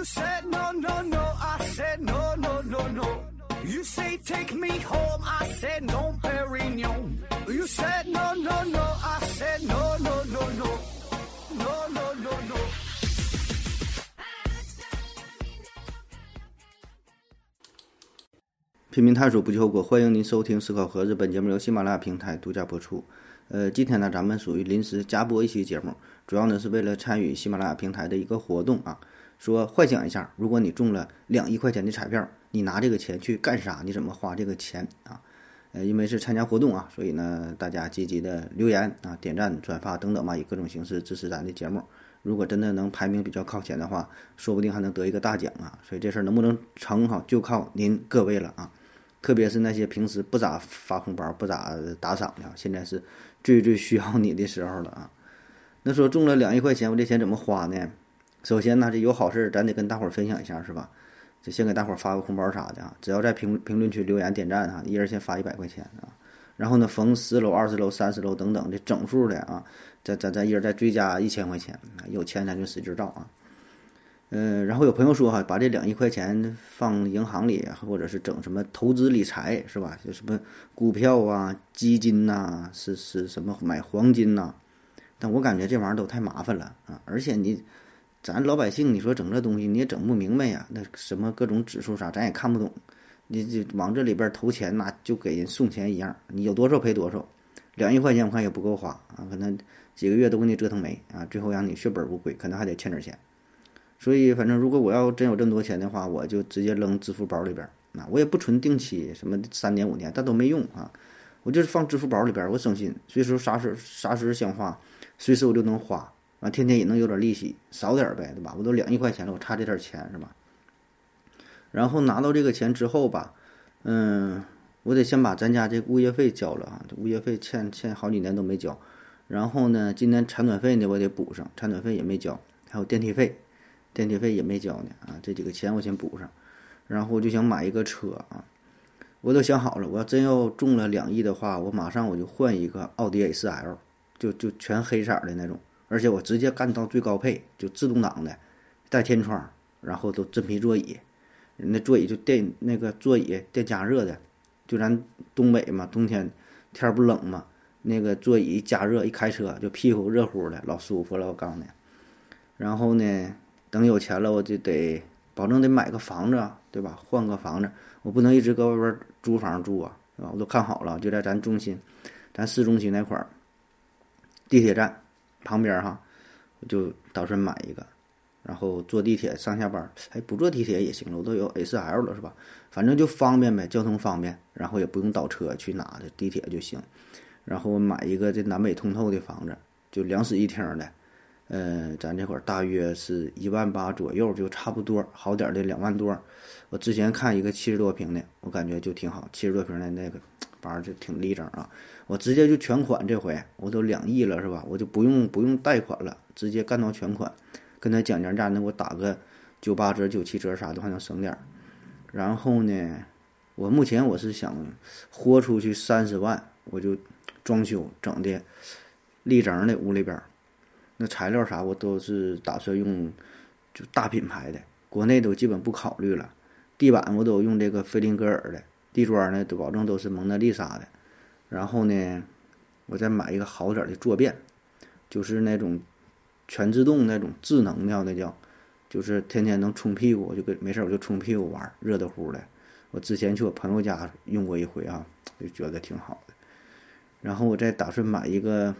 You said no, no, no. I said no, no, no, no. You say take me home. I said no, Perignon. You said no, no, no. I said no, no, no, no. No, no, no, no. 拼命探索不计后果，欢迎您收听《思考盒子》。本节目由喜马拉雅平台独家播出。呃，今天呢，咱们属于临时加播一期节目，主要呢是为了参与喜马拉雅平台的一个活动啊。说幻想一下，如果你中了两亿块钱的彩票，你拿这个钱去干啥？你怎么花这个钱啊？呃，因为是参加活动啊，所以呢，大家积极的留言啊、点赞、转发等等吧，以各种形式支持咱的节目。如果真的能排名比较靠前的话，说不定还能得一个大奖啊！所以这事儿能不能成哈，就靠您各位了啊！特别是那些平时不咋发红包、不咋打赏的，现在是最最需要你的时候了啊！那说中了两亿块钱，我这钱怎么花呢？首先呢，这有好事咱得跟大伙儿分享一下，是吧？就先给大伙儿发个红包啥的啊！只要在评评论区留言点赞哈，一人先发一百块钱啊！然后呢，逢十楼、二十楼、三十楼等等的整数的啊，咱咱咱一人再追加一千块钱，有钱咱就使劲造啊！嗯，然后有朋友说哈，把这两亿块钱放银行里，或者是整什么投资理财，是吧？就什么股票啊、基金呐，是是什么买黄金呐？但我感觉这玩意儿都太麻烦了啊！而且你咱老百姓，你说整这东西你也整不明白呀，那什么各种指数啥，咱也看不懂。你这往这里边投钱，那就给人送钱一样，你有多少赔多少。两亿块钱我看也不够花啊，可能几个月都给你折腾没啊，最后让你血本无归，可能还得欠点钱。所以，反正如果我要真有这么多钱的话，我就直接扔支付宝里边儿，那我也不存定期，什么三年五年，但都没用啊。我就是放支付宝里边儿，我省心，随时啥时啥时想花，随时我就能花啊，天天也能有点利息，少点儿呗，对吧？我都两亿块钱了，我差这点钱是吧？然后拿到这个钱之后吧，嗯，我得先把咱家这物业费交了啊，这物业费欠欠好几年都没交。然后呢，今年产暖费呢我得补上，产暖费也没交，还有电梯费。电梯费也没交呢啊，这几个钱我先补上，然后我就想买一个车啊，我都想好了，我要真要中了两亿的话，我马上我就换一个奥迪 A4L，就就全黑色的那种，而且我直接干到最高配，就自动挡的，带天窗，然后都真皮座椅，那座椅就电那个座椅电加热的，就咱东北嘛，冬天天不冷嘛，那个座椅加热一开车就屁股热乎的，老舒服了，我告诉你，然后呢。等有钱了，我就得保证得买个房子，对吧？换个房子，我不能一直搁外边租房住啊，对吧？我都看好了，就在咱中心，咱市中心那块儿，地铁站旁边哈，我就打算买一个，然后坐地铁上下班，哎，不坐地铁也行了，我都有 A4L 了，是吧？反正就方便呗，交通方便，然后也不用倒车去哪的，地铁就行。然后买一个这南北通透的房子，就两室一厅的。呃，咱这会儿大约是一万八左右，就差不多，好点的两万多。我之前看一个七十多平的，我感觉就挺好，七十多平的那个反正就挺立正啊。我直接就全款，这回我都两亿了是吧？我就不用不用贷款了，直接干到全款，跟他讲讲价，能给我打个九八折、九七折啥的，还能省点儿。然后呢，我目前我是想豁出去三十万，我就装修整的立正的屋里边。那材料啥我都是打算用，就大品牌的，国内都基本不考虑了。地板我都用这个菲林格尔的，地砖呢都保证都是蒙娜丽莎的。然后呢，我再买一个好点的坐便，就是那种全自动那种智能的那叫，就是天天能冲屁股，我就跟没事我就冲屁股玩，热的乎的。我之前去我朋友家用过一回啊，就觉得挺好的。然后我再打算买一个。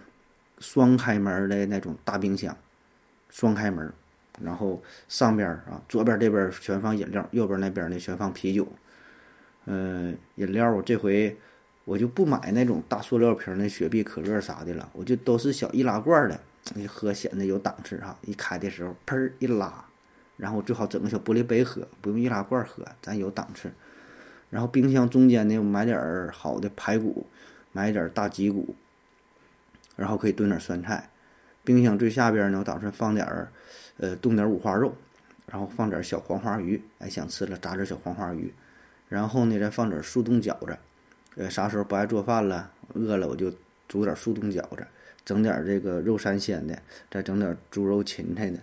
双开门的那种大冰箱，双开门，然后上边啊，左边这边全放饮料，右边那边呢全放啤酒。嗯，饮料我这回我就不买那种大塑料瓶的雪碧、可乐啥的了，我就都是小易拉罐的，一喝显得有档次哈。一开的时候喷一拉，然后最好整个小玻璃杯喝，不用易拉罐喝，咱有档次。然后冰箱中间呢，我买点儿好的排骨，买点儿大脊骨。然后可以炖点酸菜，冰箱最下边呢，我打算放点儿，呃，冻点五花肉，然后放点小黄花鱼，哎，想吃了炸点小黄花鱼，然后呢再放点速冻饺子，呃，啥时候不爱做饭了，饿了我就煮点速冻饺子，整点这个肉三鲜的，再整点猪肉芹菜的，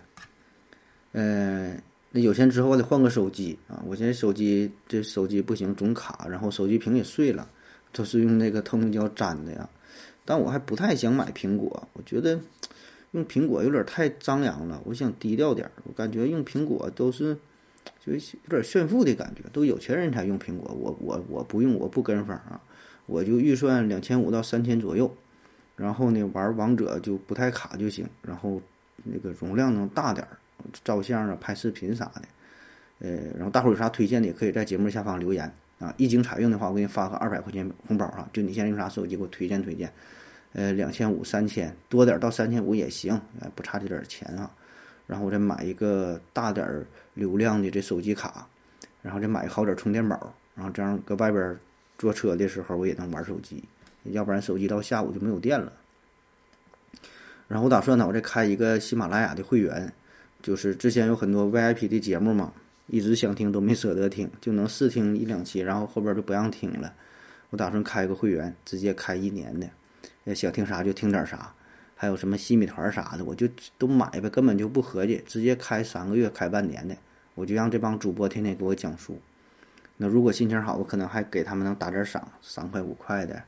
嗯，那有钱之后我得换个手机啊！我现在手机这手机不行，总卡，然后手机屏也碎了，都是用那个透明胶粘的呀。但我还不太想买苹果，我觉得用苹果有点太张扬了，我想低调点儿。我感觉用苹果都是就有点炫富的感觉，都有钱人才用苹果，我我我不用，我不跟风啊，我就预算两千五到三千左右，然后呢玩王者就不太卡就行，然后那个容量能大点儿。照相啊，拍视频啥的，呃，然后大伙有啥推荐的，也可以在节目下方留言啊。一经采用的话，我给你发个二百块钱红包哈。就你现在用啥手机，给我推荐推荐。呃，两千五、三千多点到三千五也行，呃，不差这点钱啊。然后我再买一个大点儿流量的这手机卡，然后再买个好点儿充电宝，然后这样搁外边坐车的时候我也能玩手机，要不然手机到下午就没有电了。然后我打算呢，我再开一个喜马拉雅的会员。就是之前有很多 VIP 的节目嘛，一直想听都没舍得听，就能试听一两期，然后后边就不让听了。我打算开个会员，直接开一年的，想听啥就听点啥，还有什么西米团啥的，我就都买呗，根本就不合计，直接开三个月、开半年的，我就让这帮主播天天给我讲书。那如果心情好，我可能还给他们能打点赏，三块五块的。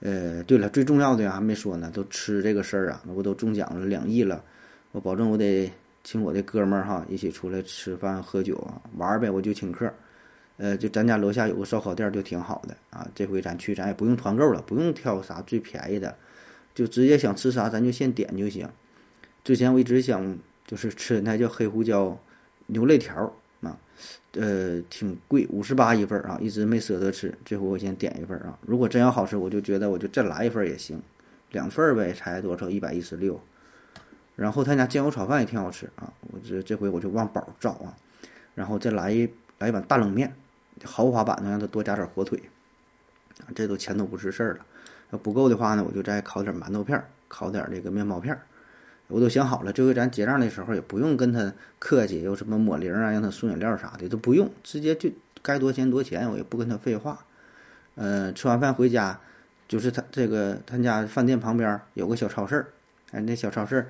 呃，对了，最重要的还没说呢，都吃这个事儿啊，那我都中奖了两亿了，我保证我得。请我的哥们儿哈一起出来吃饭喝酒啊玩呗，我就请客，呃，就咱家楼下有个烧烤店就挺好的啊。这回咱去，咱也不用团购了，不用挑啥最便宜的，就直接想吃啥咱就现点就行。之前我一直想就是吃那叫黑胡椒牛肋条啊，呃，挺贵，五十八一份啊，一直没舍得吃。这回我先点一份啊，如果真要好吃，我就觉得我就再来一份也行，两份呗，才多少？一百一十六。然后他家酱油炒饭也挺好吃啊！我这这回我就往饱找啊，然后再来一来一碗大冷面，豪华版的让他多加点火腿，啊，这都钱都不是事儿了。要不够的话呢，我就再烤点馒头片儿，烤点这个面包片儿，我都想好了。这回咱结账的时候也不用跟他客气，有什么抹零啊，让他送饮料啥的都不用，直接就该多钱多钱，我也不跟他废话。呃，吃完饭回家，就是他这个他家饭店旁边有个小超市，哎，那小超市。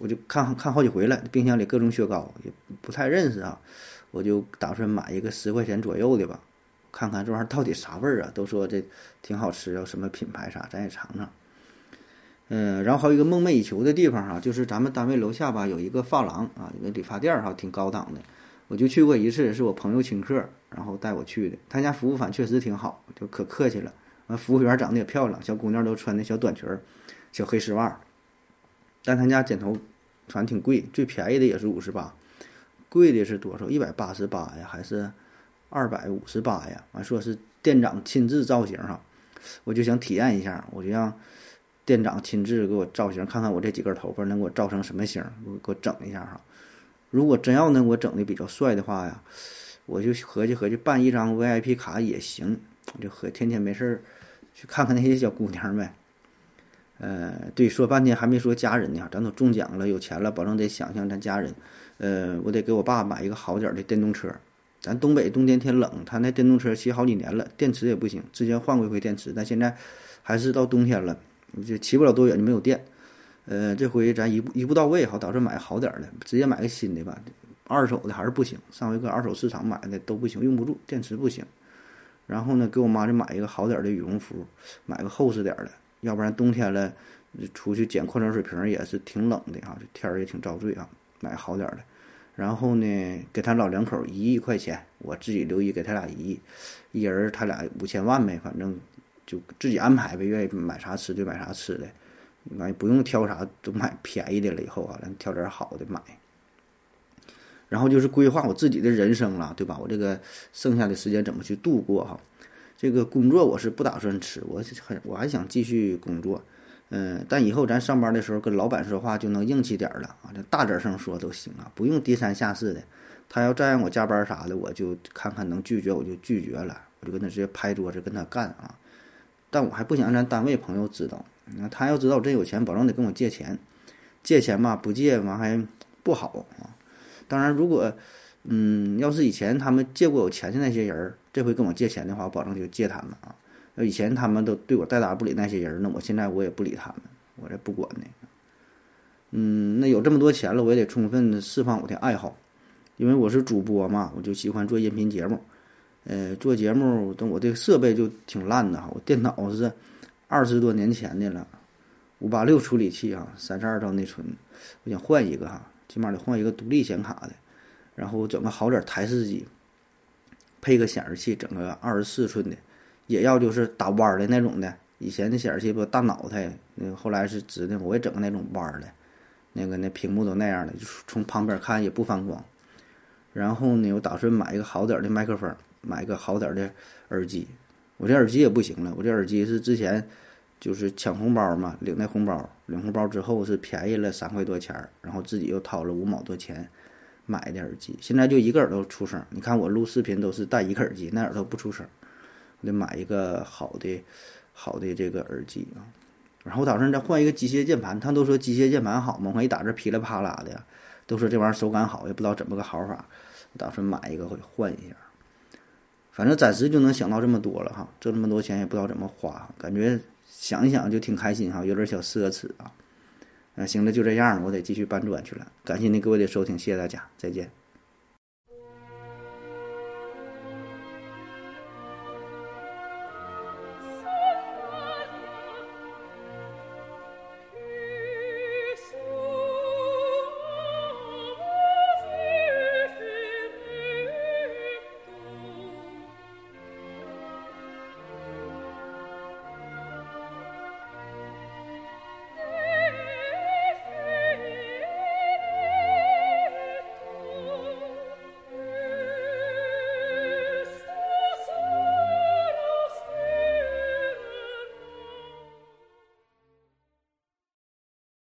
我就看看好几回了，冰箱里各种雪糕也不太认识啊，我就打算买一个十块钱左右的吧，看看这玩意儿到底啥味儿啊？都说这挺好吃，要什么品牌啥，咱也尝尝。嗯，然后还有一个梦寐以求的地方哈，就是咱们单位楼下吧有一个发廊啊，一个理发店哈，挺高档的，我就去过一次，是我朋友请客，然后带我去的，他家服务反确实挺好，就可客气了，完服务员长得也漂亮，小姑娘都穿的小短裙儿，小黑丝袜儿。但他家剪头，反正挺贵，最便宜的也是五十八，贵的是多少？一百八十八呀，还是二百五十八呀？完说是店长亲自造型哈，我就想体验一下，我就让店长亲自给我造型，看看我这几根头发能给我造成什么型，给我整一下哈。如果真要能给我整的比较帅的话呀，我就合计合计办一张 VIP 卡也行，就和天天没事儿去看看那些小姑娘呗。呃，对，说半天还没说家人呢，咱都中奖了，有钱了，保证得想想咱家人。呃，我得给我爸买一个好点儿的电动车。咱东北冬天天冷，他那电动车骑好几年了，电池也不行，之前换过一回电池，但现在还是到冬天了，就骑不了多远就没有电。呃，这回咱一步一步到位，好打算买好点儿的，直接买个新的吧。二手的还是不行，上回搁二手市场买的都不行，用不住，电池不行。然后呢，给我妈就买一个好点儿的羽绒服，买个厚实点儿的。要不然冬天了，出去捡矿泉水瓶也是挺冷的啊，这天儿也挺遭罪啊。买好点儿的，然后呢，给他老两口一亿块钱，我自己留一给他俩一亿，一人他俩五千万呗，反正就自己安排呗，愿意买啥吃就买啥吃的，完不用挑啥，都买便宜的了。以后啊，咱挑点好的买。然后就是规划我自己的人生了，对吧？我这个剩下的时间怎么去度过哈？这个工作我是不打算辞，我很我还想继续工作，嗯，但以后咱上班的时候跟老板说话就能硬气点了啊，这大点声说都行啊，不用低三下四的。他要再让我加班啥的，我就看看能拒绝我就拒绝了，我就跟他直接拍桌子跟他干啊。但我还不想让咱单位朋友知道，那他要知道我真有钱，保证得跟我借钱，借钱吧不借完还不好啊。当然如果。嗯，要是以前他们借过我钱的那些人儿，这回跟我借钱的话，我保证就借他们啊。以前他们都对我带打不理那些人儿，那我现在我也不理他们，我这不管呢。嗯，那有这么多钱了，我也得充分释放我的爱好。因为我是主播嘛，我就喜欢做音频节目。呃，做节目，等我这设备就挺烂的哈，我电脑是二十多年前的了，五八六处理器啊，三十二兆内存，我想换一个哈，起码得换一个独立显卡的，然后整个好点台式机，配个显示器，整个二十四寸的，也要就是打弯儿的那种的。以前的显示器不大脑袋，那个后来是直的，我也整个那种弯儿的，那个那屏幕都那样的，就从旁边看也不反光。然后呢，我打算买一个好点的麦克风。买个好点的耳机，我这耳机也不行了。我这耳机是之前就是抢红包嘛，领那红包，领红包之后是便宜了三块多钱儿，然后自己又掏了五毛多钱买的耳机。现在就一个耳朵出声，你看我录视频都是戴一个耳机，那耳朵不出声。得买一个好的好的这个耳机啊。然后打算再换一个机械键盘，他都说机械键盘好嘛，我一打字噼里啪啦的，都说这玩意儿手感好，也不知道怎么个好法。打算买一个会换一下。反正暂时就能想到这么多了哈，挣这么多钱也不知道怎么花，感觉想一想就挺开心哈，有点小奢侈啊。那行了，就这样了，我得继续搬砖去了。感谢您各位的收听，谢谢大家，再见。